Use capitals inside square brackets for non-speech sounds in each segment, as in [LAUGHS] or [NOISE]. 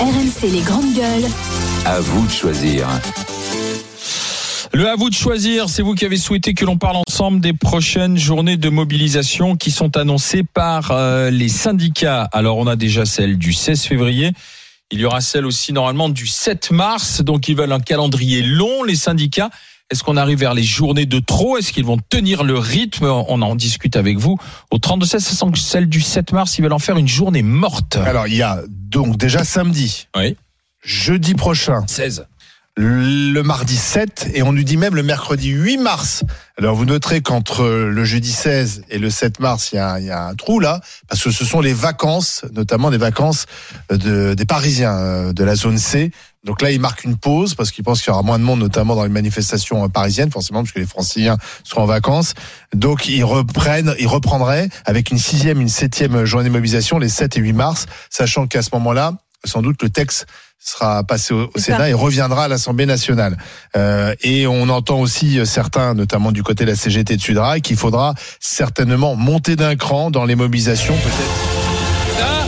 RMC les grandes gueules. À vous de choisir. Le à vous de choisir, c'est vous qui avez souhaité que l'on parle ensemble des prochaines journées de mobilisation qui sont annoncées par euh, les syndicats. Alors on a déjà celle du 16 février. Il y aura celle aussi normalement du 7 mars. Donc ils veulent un calendrier long, les syndicats. Est-ce qu'on arrive vers les journées de trop? Est-ce qu'ils vont tenir le rythme? On en discute avec vous. Au 32-16, ça sent que celle du 7 mars, ils veulent en faire une journée morte. Alors, il y a donc déjà samedi, Oui. jeudi prochain, 16. Le mardi 7 et on nous dit même le mercredi 8 mars. Alors vous noterez qu'entre le jeudi 16 et le 7 mars, il y a, y a un trou là, parce que ce sont les vacances, notamment des vacances de, des Parisiens euh, de la zone C. Donc là, ils marquent une pause parce qu'ils pensent qu'il y aura moins de monde, notamment dans les manifestations euh, parisiennes, forcément, parce que les Franciliens seront en vacances. Donc ils reprennent, ils reprendraient avec une sixième, une septième journée de mobilisation les 7 et 8 mars, sachant qu'à ce moment-là, sans doute le texte sera passé au, Sénat ça. et reviendra à l'Assemblée nationale. Euh, et on entend aussi euh, certains, notamment du côté de la CGT de Sudrail, qu'il faudra certainement monter d'un cran dans les mobilisations, peut-être. Ah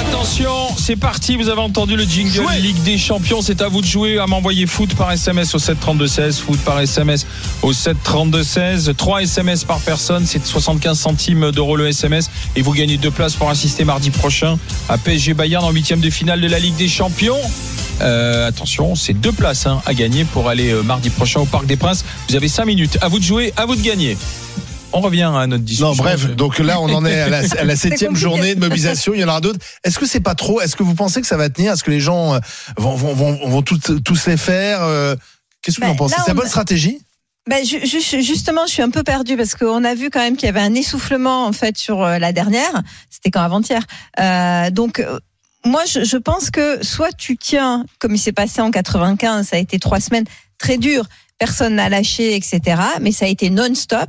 Attention, c'est parti. Vous avez entendu le jingle Ligue des Champions. C'est à vous de jouer, à m'envoyer foot par SMS au 732-16, foot par SMS au 732-16. 3 SMS par personne, c'est 75 centimes d'euros le SMS. Et vous gagnez deux places pour assister mardi prochain à PSG Bayern en huitième de finale de la Ligue des Champions. Euh, attention, c'est deux places hein, à gagner pour aller euh, mardi prochain au Parc des Princes. Vous avez cinq minutes. À vous de jouer, à vous de gagner. On revient à notre discussion. Non, bref, donc là, on en est à la, à la septième journée de mobilisation. Il y en aura d'autres. Est-ce que c'est pas trop Est-ce que vous pensez que ça va tenir? Est-ce que les gens euh, vont, vont, vont, vont tous, tous les faire Euh, Qu'est-ce que vous Ben, en pensez? là, C'est la on bonne a- stratégie? Ben, ju- ju- justement, je suis un peu perdue parce qu'on a vu quand même qu'il y avait un essoufflement en fait sur euh, la dernière. C'était quand avant-hier. Euh, donc moi, je, je pense que soit tu tiens, comme il s'est passé en 95, ça a été trois semaines très dures. Personne n'a lâché, etc. Mais ça a été non-stop.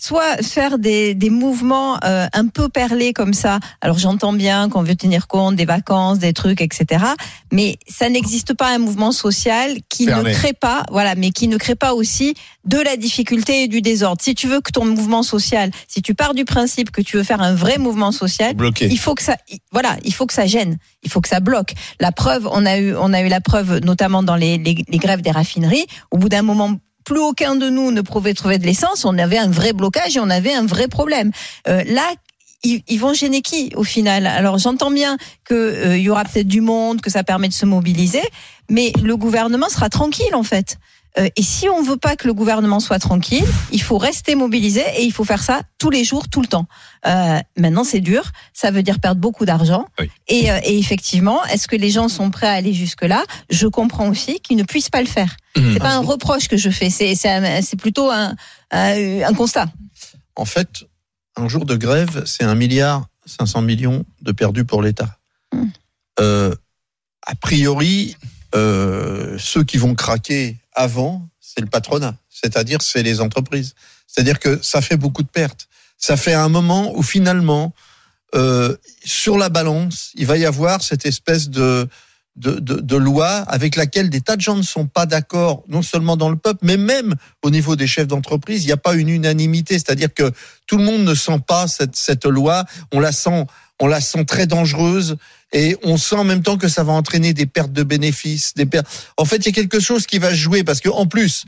Soit faire des, des mouvements euh, un peu perlés comme ça. Alors j'entends bien qu'on veut tenir compte des vacances, des trucs, etc. Mais ça n'existe pas un mouvement social qui ne crée pas, voilà, mais qui ne crée pas aussi de la difficulté et du désordre. Si tu veux que ton mouvement social, si tu pars du principe que tu veux faire un vrai mouvement social, Bloqué. il faut que ça, il- voilà, il faut que ça gêne, il faut que ça bloque. La preuve, on a eu, on a eu la preuve, notamment dans les, les, les grèves des raffineries. Au bout d'un moment, plus aucun de nous ne pouvait trouver de l'essence. On avait un vrai blocage et on avait un vrai problème. Euh, là. Ils, ils vont gêner qui au final? Alors j'entends bien que euh, y aura peut-être du monde, que ça permet de se mobiliser, mais le gouvernement sera tranquille en fait. Euh, et si on veut pas que le gouvernement soit tranquille, il faut rester mobilisé et il faut faire ça tous les jours, tout le temps. Euh, maintenant, c'est dur. Ça veut dire perdre beaucoup d'argent. Oui. Et, euh, et effectivement, est-ce que les gens sont prêts à aller jusque-là? Je comprends aussi qu'ils ne puissent pas le faire. Mhm. C'est pas un reproche que je fais. C'est plutôt un, un, un constat. En fait, un jour de grève, c'est un milliard 500 millions de perdus pour l'État. Mm. Euh, a priori, euh, ceux qui vont craquer avant, c'est le patronat, c'est-à-dire c'est les entreprises. C'est-à-dire que ça fait beaucoup de pertes. Ça fait un moment où finalement, euh, sur la balance, il va y avoir cette espèce de de, de, de loi avec laquelle des tas de gens ne sont pas d'accord, non seulement dans le peuple, mais même au niveau des chefs d'entreprise, il n'y a pas une unanimité. C'est-à-dire que tout le monde ne sent pas cette, cette loi. On la sent, on la sent très dangereuse et on sent en même temps que ça va entraîner des pertes de bénéfices, des pertes. En fait, il y a quelque chose qui va jouer parce que en plus.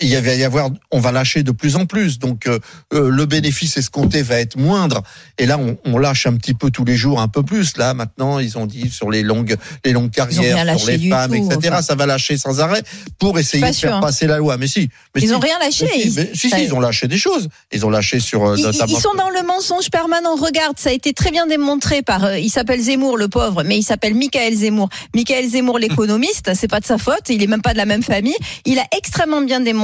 Il y va y avoir, on va lâcher de plus en plus, donc euh, euh, le bénéfice escompté va être moindre. Et là, on, on lâche un petit peu tous les jours, un peu plus. Là, maintenant, ils ont dit sur les longues, les longues carrières, sur les femmes, tout, etc. enfin. Ça va lâcher sans arrêt pour essayer Pas de faire sûr, hein. passer la loi. Mais si, mais Ils si. ont rien lâché. Mais si, mais si, ils ont lâché des choses. Ils ont lâché sur euh, Ils, sont dans le mensonge permanent. Regarde, ça a été très bien démontré par. euh, il s'appelle Zemmour, le pauvre, mais il s'appelle Michael Zemmour. Michael Zemmour, l'économiste, c'est pas de sa faute. Il est même pas de la même famille. Il a extrêmement bien démontré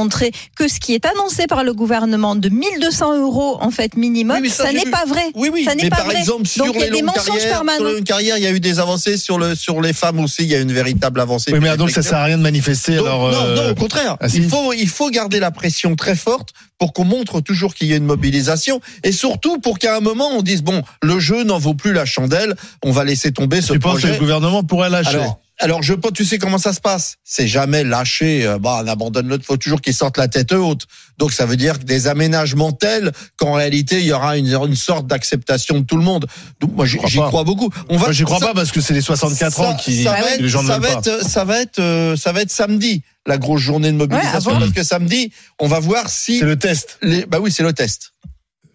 que ce qui est annoncé par le gouvernement de 1200 euros en fait minimum, Oui, ça, n'est pas vrai. Oui, oui, Ça n'est mais pas par vrai. exemple, sur Donc, il y a les des mensonges carrières, sur permanents. les carrières, il y a eu des avancées sur le sur les femmes aussi. Il y a une véritable avancée. Oui, mais donc ça sert à rien de manifester. Donc, alors, non, euh, non, au contraire. ah, si. il faut, il faut garder la pression très forte pour qu'on montre toujours qu'il y a une mobilisation et surtout pour qu'à un moment on dise bon, le jeu n'en vaut plus la chandelle, on va laisser tomber ce tu penses que projet. le gouvernement pourrait lâcher Alors, alors je peux, tu sais comment ça se passe? C'est jamais lâché. euh, Bah, on abandonne l'autre. Faut toujours qu'ils sortent la tête haute. Donc ça veut dire que des aménagements tels qu'en réalité il y aura une, une sorte d'acceptation de tout le monde. Donc moi j'y crois beaucoup. On Moi, j'y crois ça- pas parce que c'est les 64 ans ça- qui, ça va être, les gens ne ça veulent va pas. être, ça va être, euh, ça va être samedi la grosse journée de mobilisation Ouais, parce que samedi on va voir si C'est le test. les, bah oui c'est le test.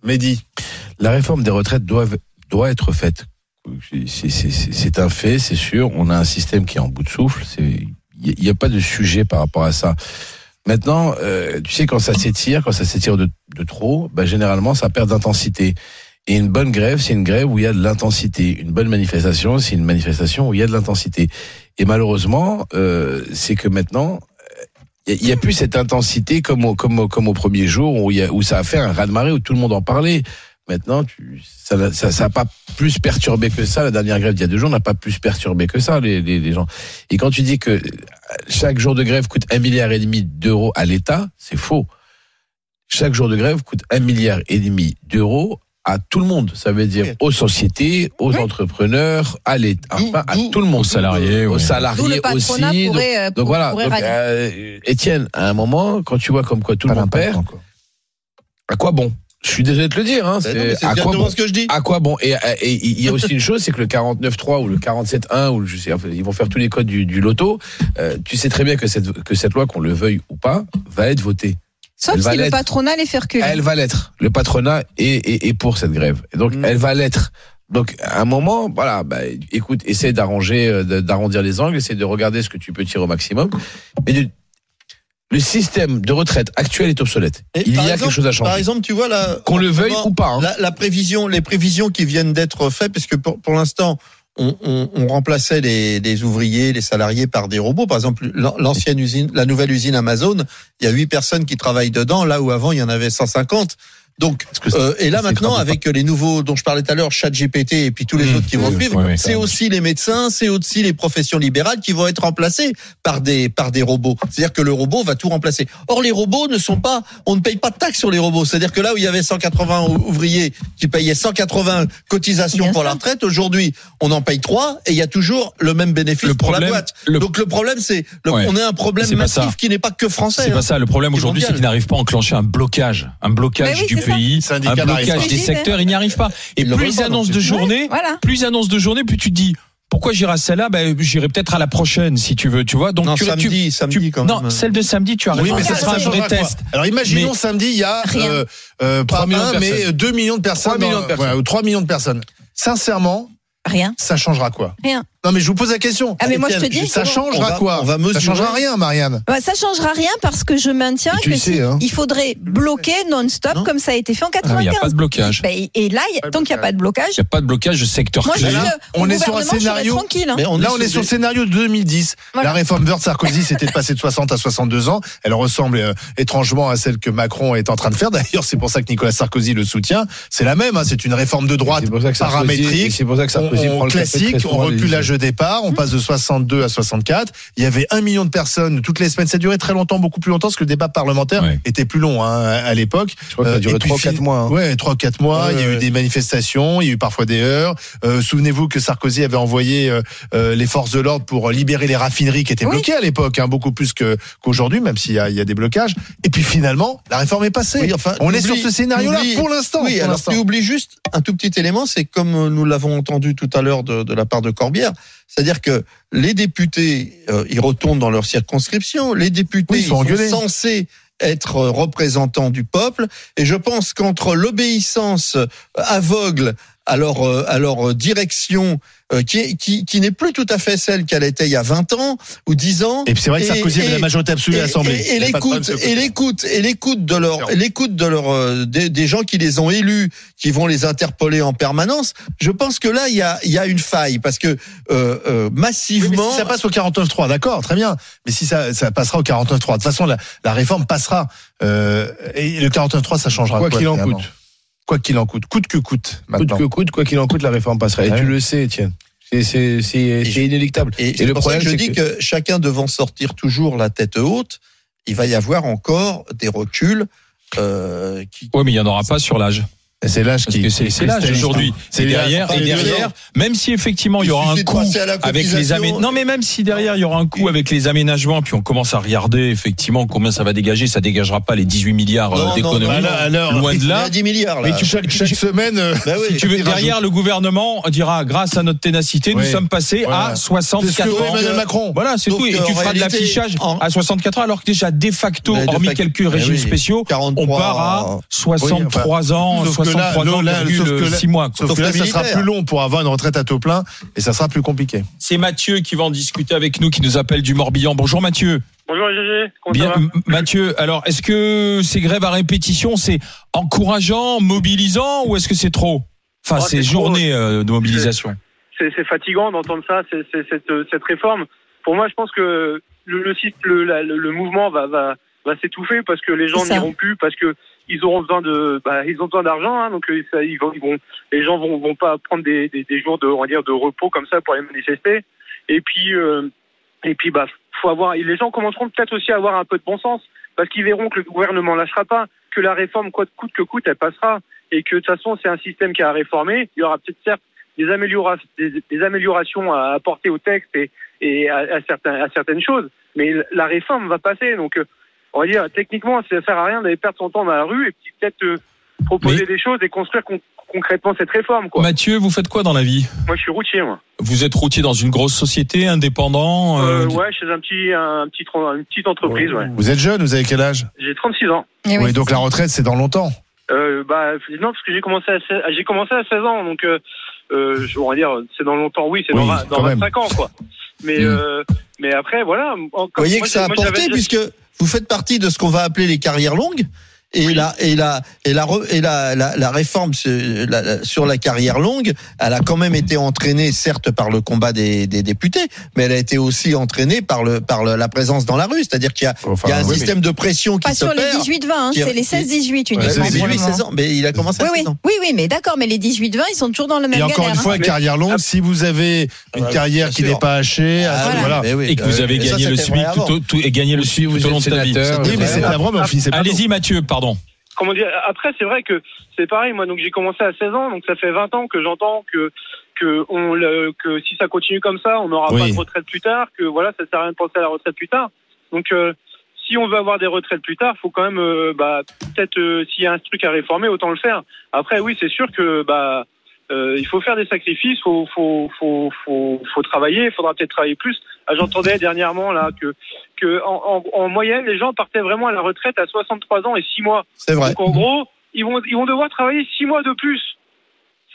Mehdi. La réforme des retraites doit, doit être faite. C'est- un fait, c'est sûr. On a un système qui est en bout de souffle. Il n'y a, pas de sujet par rapport à ça. Maintenant, euh, tu sais, quand ça s'étire, quand ça s'étire de, de trop, bah, généralement, ça perd d'intensité. Et une bonne grève, c'est une grève où il y a de l'intensité. Une bonne manifestation, c'est une manifestation où il y a de l'intensité. Et malheureusement, euh, c'est que maintenant, il n'y a, plus cette intensité comme au, comme comme au premier jour où, y a, où ça a fait un raz-de-marée où tout le monde en parlait. Maintenant, tu, ça n'a ça, ça pas plus perturbé que ça. La dernière grève d'il y a deux jours n'a pas plus perturbé que ça les, les, les gens. Et quand tu dis que chaque jour de grève coûte un milliard et demi d'euros à l'État, c'est faux. Chaque jour de grève coûte un milliard et demi d'euros à tout le monde. Ça veut dire aux sociétés, aux Oui. entrepreneurs, à l'État, enfin à tout le monde. Aux salariés, aux salariés le aussi. Donc- pourrait, euh, donc pour- voilà. Donc, euh, Étienne, à un moment, quand tu vois comme quoi tout le Pas monde d'impact perd, encore. à quoi bon? Je suis désolé de te le dire. Hein, mais c'est à quoi exactement bon ce que je dis. à quoi bon et, il y a aussi une chose, c'est que le 49.3 ou le 47.1 ou je sais, enfin, ils vont faire tous les codes du, du loto. euh, tu sais très bien que cette que cette loi, qu'on le veuille ou pas, va être votée. Sauf elle si le patronat les fait reculer. Elle va l'être. Le patronat est, est, est pour cette grève. Et donc Mm. elle va l'être. Donc à un moment, voilà, bah, écoute, essaie d'arranger, euh, d'arrondir les angles, essaie de regarder ce que tu peux tirer au maximum. Mais de- le système de retraite actuel est obsolète. Et Il y a quelque chose à changer. Par exemple, tu vois là, Qu'on le veuille ou pas. hein. La, la prévision, les prévisions qui viennent d'être faites, parce que pour, pour l'instant, on, on, on remplaçait les, les ouvriers, les salariés par des robots. Par exemple, l'an- l'ancienne usine, la nouvelle usine Amazon, il y a huit personnes qui travaillent dedans, là où avant il y en avait 150. Donc, euh, et là maintenant, avec les nouveaux dont je parlais tout à l'heure, ChatGPT et puis tous les Mmh. autres qui vont Oui, suivre, oui, oui, c'est aussi les médecins, c'est aussi les professions libérales qui vont être remplacées par des par des robots. C'est-à-dire que le robot va tout remplacer. Or, les robots ne sont pas, on ne paye pas de taxes sur les robots. C'est-à-dire que là où il y avait 180 ou- ouvriers qui payaient 180 cotisations Bien pour la retraite, aujourd'hui, on en paye trois et il y a toujours le même bénéfice Le pour la problème- boîte. le- Donc le problème, c'est Ouais. on a un problème massif qui n'est pas que français. C'est hein. pas ça. Le problème aujourd'hui, c'est mondial. qu'ils n'arrivent pas à enclencher un blocage, un blocage Mais oui, du Syndicat un blocage des secteurs. Ils n'y arrivent pas. Et plus ils annoncent de journée, plus ils annoncent de journée, plus tu te dis pourquoi j'irai à celle-là? Ben j'irai peut-être à la prochaine si tu veux. Tu vois. Donc Non, tu, tu- samedi, samedi tu- quand non, celle de samedi, tu as Oui, raison. mais ça ça, sera un vrai test. Alors imaginons Mais- samedi, il y a euh, euh, pas 3 millions un, mais personnes. 2 millions de personnes. 3 millions dans- de personnes. voilà, ou 3 millions de personnes. Sincèrement, Rien. ça changera quoi? Rien. Non, mais je vous pose la question. Ah, mais moi, je te dis. Ça changera va- quoi on va Ça changera rien, Marianne. Bah, ça changera rien parce que je maintiens que sais, hein. il faudrait bloquer non-stop Non. comme ça a été fait en Ah, Il n'y a 95. pas de blocage. Bah, et- là, y a- tant qu'il n'y a pas de blocage, Il n'y a pas de blocage de secteur moi je clé. là, on est sur un scénario- tranquille. hein. Mais on Là, on est sur le scénario de 2010. Voilà. La réforme Wörth Sarkozy, c'était de passer de 60 à 62 ans. Elle ressemble euh, étrangement à celle que Macron est en train de faire. D'ailleurs, c'est pour ça que Nicolas Sarkozy le soutient. C'est la même. hein. C'est une réforme de droite paramétrique. C'est pour ça que Sarkozy prend le classique, on recule l'âge de départ, on passe de 62 à 64. Il y avait un million de personnes toutes les semaines. Ça durait très longtemps, beaucoup plus longtemps, parce que le débat parlementaire Ouais. était plus long hein, à l'époque. Je crois que ça Euh, a duré et puis 3 4 fin- mois. hein. Ouais, trois quatre mois. Ouais, il y a eu ouais. des manifestations, il y a eu parfois des heures. Euh, Souvenez-vous que Sarkozy avait envoyé euh, euh, les forces de l'ordre pour libérer les raffineries qui étaient Oui. bloquées à l'époque, hein, beaucoup plus qu'aujourd'hui, même s'il y a, il y a des blocages. Et puis finalement, la réforme est passée. Oui, enfin, On est sur ce scénario-là pour l'instant. Oui, pour alors tu oublies juste un tout petit élément, c'est comme nous l'avons entendu tout à l'heure de, de la part de Corbière, c'est-à-dire que les députés, euh, ils retournent dans leur circonscription, les députés Oui, ils ils sont censés être euh, représentants du peuple, et je pense qu'entre l'obéissance aveugle à leur, euh, à leur direction, euh, qui, qui, qui n'est plus tout à fait celle qu'elle était il y a 20 ans ou 10 ans, Et puis c'est vrai que Sarkozy avait la majorité absolue à l'Assemblée. et, l'écoute, et l'écoute, et l'écoute de leur, l'écoute de leur, euh, des, des gens qui les ont élus, qui vont les interpeller en permanence. Je pense que là, il y a, il y a une faille parce que euh, euh, Oui, mais massivement. si ça passe au 49.3, d'accord, très bien. Mais si ça, ça passera au 49.3, de toute façon, la, la réforme passera. Euh, et le 49.3 ça changera. Quoi qu'il en finalement coûte. Quoi qu'il en coûte. Coûte que coûte, Coûte maintenant. que coûte, quoi qu'il en coûte, la réforme passera. Et Ouais. tu le sais, Étienne. C'est c'est c'est je- c'est inéluctable. et Et c'est le pour ça problème, que je c'est dis que- que... chacun devant sortir toujours la tête haute, il va y avoir encore des reculs. Euh, qui... Oui, mais il n'y en aura pas sur l'âge. C'est l'âge qui. c'est l'âge aujourd'hui. C'est derrière, et derrière, même si effectivement il y aura un coût avec les aménagements. Non, mais même si derrière il y aura un coût avec les aménagements, puis on commence à regarder effectivement combien ça va dégager, ça dégagera pas les 18 milliards euh, d'économies. Loin de là. a 10 milliards. Mais tu- Chaque, chaque semaine. euh, Bah. Si [LAUGHS] tu veux, derrière, le gouvernement dira, grâce à notre ténacité, nous sommes passés à C'est ce 64 que veut ans. Emmanuel Macron. Voilà, c'est tout. Et tu feras de l'affichage à 64 ans, alors que déjà, de facto, hormis quelques régimes spéciaux, 43, on part à 63 ans, 63 ans, là, sauf que là- 6 mois. quoi. Sauf Sauf que là, ça sera plus long pour avoir une retraite à taux plein et ça sera plus compliqué. C'est Mathieu qui va en discuter avec nous, qui nous appelle du Morbihan. Bonjour Mathieu. Bonjour comment Bien, ça va M- Mathieu, alors est-ce que ces grèves à répétition, c'est encourageant, mobilisant ou est-ce que c'est trop? Enfin, Oh, ces c'est trop. journées euh, de mobilisation. C'est fatigant d'entendre ça, c'est c'est- cette, cette réforme. Pour moi, je pense que le, le, site- le, la- le- le mouvement va, va, va s'étouffer parce que les gens n'iront plus, parce que ils auront besoin de, bah, ils ont besoin d'argent, hein, donc euh, ça, ils vont, ils vont, les gens vont, vont pas prendre des, des, des jours de, on va dire, de repos comme ça pour aller manifester. Et puis, euh, et puis, bah, faut avoir, et les gens commenceront peut-être aussi à avoir un peu de bon sens parce qu'ils verront que le gouvernement lâchera pas, que la réforme, quoi de coûte que coûte, elle passera, et que de toute façon, c'est un système qui a réformé. Il y aura peut-être certes des améliorations, des, des améliorations à apporter au texte et, et à, à, certains, à certaines choses, mais la réforme va passer. Donc, euh, on va dire, techniquement, ça ne sert à rien d'aller perdre son temps dans la rue et puis peut-être euh, proposer des choses et construire con- concrètement cette réforme. Quoi. Mathieu, vous faites quoi dans la vie? Moi, je suis routier, moi. Vous êtes routier dans une grosse société, indépendant Euh, euh, ouais, chez un petit, un petit, une petite entreprise, ouais. Vous êtes jeune, vous avez quel âge? J'ai 36 ans. Eh Oui, oui. donc la retraite, c'est dans longtemps. Euh, bah non parce que j'ai commencé à 16, j'ai commencé à 16 ans donc euh, euh, on va dire c'est dans longtemps oui c'est Oui, dans, dans quand même. 25 ans quoi mais Mm. euh, mais après voilà Vous voyez que ça a porté puisque vous faites partie de ce qu'on va appeler les carrières longues. Et la et la et la et la la, la réforme sur la, la- sur la carrière longue, elle a quand même été entraînée certes par le combat des, des députés, mais elle a été aussi entraînée par le par le- la présence dans la rue, c'est-à-dire qu'il y a Enfin, il y a un oui, système de pression qui Pas sur les perd. 18-20, hein, c'est les qui- 16-18 Ouais, uniquement. c'est pour le 18, moment. 16 ans, mais il a commencé Oui, à oui, 16 ans. oui, oui, mais d'accord, mais les 18-20, ils sont toujours dans le même Et encore galère. une fois, hein. Carrière longue, si vous avez une Ah bah, carrière qui n'est pas hachée, Ah, voilà. voilà. mais oui, et que vous euh, avez ça, gagné le SMIC tout, tout- et gagné le SMIC tout au long de ta vie. Oui, mais c'est la vraie, mais c'est pas Allez-y Mathieu, pardon. Comment dire après c'est vrai que c'est pareil moi donc j'ai commencé à 16 ans donc ça fait 20 ans que j'entends que que on le, que si ça continue comme ça on n'aura Oui. pas de retraite plus tard que voilà ça sert à rien de penser à la retraite plus tard. Donc euh, si on veut avoir des retraites plus tard faut quand même euh, bah peut-être euh, s'il y a un truc à réformer autant le faire. Après oui c'est sûr que bah euh, il faut faire des sacrifices, faut faut faut faut, faut travailler, il faudra peut-être travailler plus. Ah, J'entendais dernièrement là que que en, en, en moyenne les gens partaient vraiment à la retraite à 63 ans et 6 mois. C'est vrai. Donc en gros, ils vont ils vont devoir travailler 6 mois de plus.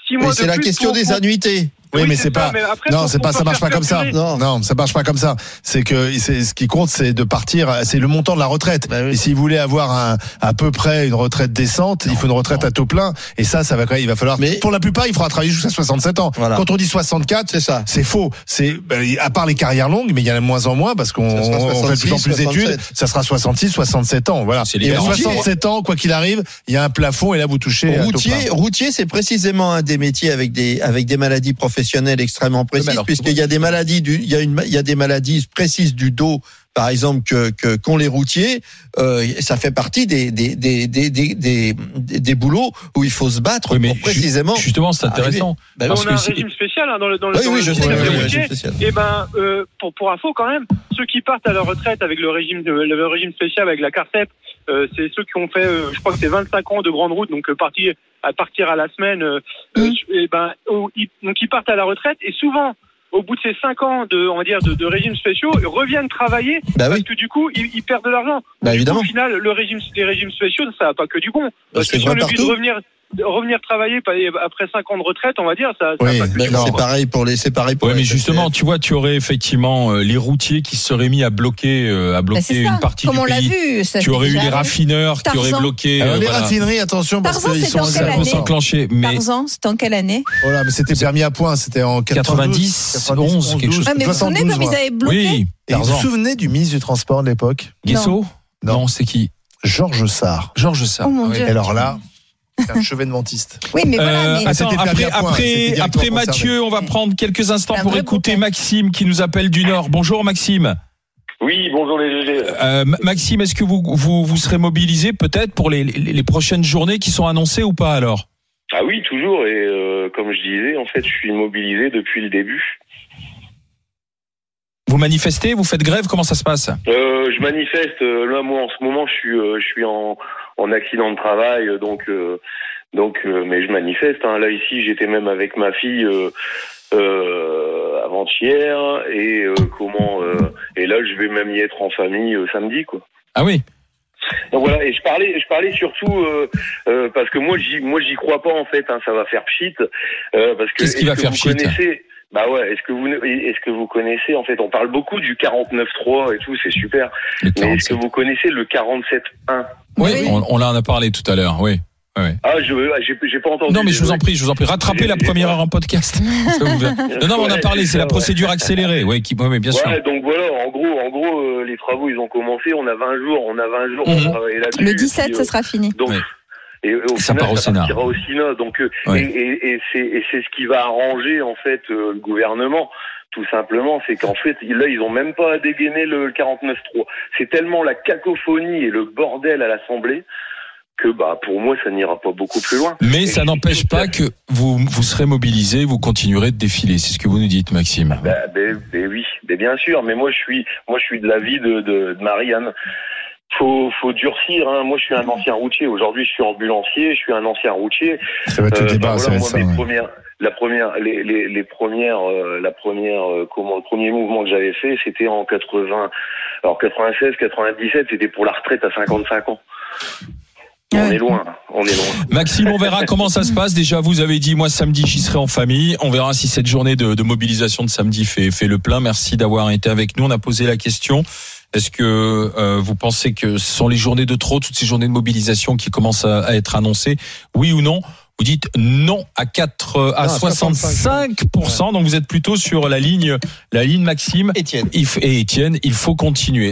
6 mois c'est la plus question pour- des pour- annuités. Oui, mais c'est pas. mais après, Non, c'est pas, ça marche pas comme ça. Non. Non, ça marche pas comme ça. C'est que c'est ce qui compte, c'est de partir. C'est le montant de la retraite. Bah oui. Et si vous voulez avoir un, à peu près une retraite décente, il faut une retraite à taux plein. Et ça, ça va quand même. Il va falloir. Mais- pour la plupart, il faudra travailler jusqu'à 67 ans. Voilà. Quand on dit 64, C'est ça. c'est faux. C'est ben, à part les carrières longues, mais il y en a de moins en moins parce qu'on fait de plus en 66, plus d'études. 67. Ça sera 66, 67 ans. Voilà. Et à garanties. 67 ans, quoi qu'il arrive, il y a un plafond et là vous touchez. Routier, routier, c'est précisément un des métiers avec des avec des maladies professionnelles extrêmement précises, alors, puisqu'il y a des maladies du, il y a une, il y a des maladies précises du dos, par exemple que que qu'ont les routiers. Euh, ça fait partie des des des des des des, des- boulots où il faut se battre Oui, mais pour précisément. ju- justement, c'est intéressant. Bah, parce on a que un c'est- régime spécial hein, dans le dans le oui, dans oui, le je sais. oui, routiers. sais. Eh ben, euh, pour pour info quand même, ceux qui partent à la retraite avec le régime le régime spécial avec la CARCEP, euh, c'est ceux qui ont fait, euh, je crois que c'est 25 ans de grande route, donc euh, partir à partir à la semaine. Euh, euh, eh ben, au- ils- donc ils partent à la retraite et souvent. Au bout de ces cinq ans de, on va dire, de, de régimes spéciaux, ils reviennent travailler Bah parce oui, que du coup, ils, ils perdent de l'argent. bah coup, évidemment. Au final, le régime, les régimes spéciaux, ça n'a pas que du bon. Parce c'est que vrai on oublie de revenir, de revenir travailler après cinq ans de retraite, on va dire, ça, ça Oui, c'est pareil pour les, c'est pareil pour Ouais, les mais justement, tu vois, tu aurais effectivement euh, les routiers qui se seraient mis à bloquer, euh, à Bah, bloquer une partie comme du on l'a pays. vu. ça Tu aurais eu les raffineurs qui auraient bloqué. Alors euh, les voilà. raffineries, attention parce qu'ils sont s'enclencher, mais Tarzan, c'était en quelle année? Voilà, mais c'était permis à point, c'était en 90, 11, quelque chose. Ah, mais vous vous souvenez 72, comme ils avaient bloqué oui, Et vous vous souvenez du ministre du Transport de l'époque? Guesso? Non. C'est qui? Georges Sarr. Georges Sarr. Oh mon Ah. Dieu. Alors là, un chevènementiste. Oui, mais voilà. Euh, mais- attends, après, après. Mathieu, on va prendre quelques instants pour écouter. Maxime qui nous appelle du Nord. Bonjour Maxime. Oui, bonjour les GG. Euh, Ma- Maxime, est-ce que vous, vous, vous serez mobilisé peut-être pour les, les, les prochaines journées qui sont annoncées ou pas alors? Ah oui, toujours. Et euh, comme je disais, en fait, je suis mobilisé depuis le début. Vous manifestez, vous faites grève, comment ça se passe? Euh, je manifeste. Là, moi, en ce moment, je suis, je suis en, en accident de travail, euh, donc, euh, donc, euh, mais je manifeste. Hein. Là, ici, j'étais même avec ma fille euh, euh, avant-hier, et euh, comment euh, Et là, je vais même y être en famille euh, samedi, quoi. Ah oui Donc voilà, et je parlais, je parlais surtout euh, euh, parce que moi, j'y, moi, j'y crois pas en fait. Hein, ça va faire pchit. Euh, parce que Qu'est-ce qui va que faire vous pchit? connaissez- Bah ouais. Est-ce que vous, est-ce que vous connaissez en fait On parle beaucoup du 49.3 et tout, c'est super. Mais est-ce que 47. vous connaissez le 47.1 Oui, Oui. on, on en a parlé tout à l'heure, oui. Ah, je, j'ai, j'ai pas entendu. Non, mais je vous en prie, je vous en prie. Rattrapez la première heure en podcast. [LAUGHS] Ça vous va. Non, non, on a Ouais, parlé, c'est la ouais. procédure accélérée. Oui, qui, oui, mais bien sûr. Ouais, donc voilà, en gros, en gros, euh, les travaux ils ont commencé. On a 20 jours, on a 20 jours Mhm. Le et 17, puis, ce euh, sera fini. Donc, Ouais. Et au Ça final, part au ça Sénat. partira au Sénat. Donc, euh, Ouais. et, et, et c'est ce qui va arranger en fait euh, le gouvernement. Tout simplement, c'est qu'en fait, là, ils ont même pas à dégainer le 49.3. C'est tellement la cacophonie et le bordel à l'Assemblée que, bah, pour moi, ça n'ira pas beaucoup plus loin. Mais Et ça n'empêche pas que vous, vous serez mobilisé, vous continuerez de défiler. C'est ce que vous nous dites, Maxime. Bah, ben, ben oui, bien sûr. Mais moi, je suis, moi, je suis de l'avis de, de, de Marianne. Faut, faut durcir. Hein. Moi, je suis un ancien routier. Aujourd'hui, je suis ambulancier. Je suis un ancien routier. Ça va être le Euh, débat, bah, ça voilà, va être moi, ça. mes ouais. premières, la première, les, les, les premières, euh, la première, euh, comment, le premier mouvement que j'avais fait, c'était en 80, alors 96, 97, c'était pour la retraite à 55 ans. On est loin, on est loin. Maxime, on verra comment ça se passe. Déjà, vous avez dit, moi, samedi, j'y serai en famille. On verra si cette journée de, de mobilisation de samedi fait, fait le plein. Merci d'avoir été avec nous. On a posé la question. Est-ce que euh, vous pensez que ce sont les journées de trop, toutes ces journées de mobilisation qui commencent à, à être annoncées? Oui ou non? Vous dites non à 4, euh, à Non, à 65%. Donc vous êtes plutôt sur la ligne, la ligne Maxime Étienne. Et Étienne. Il faut continuer.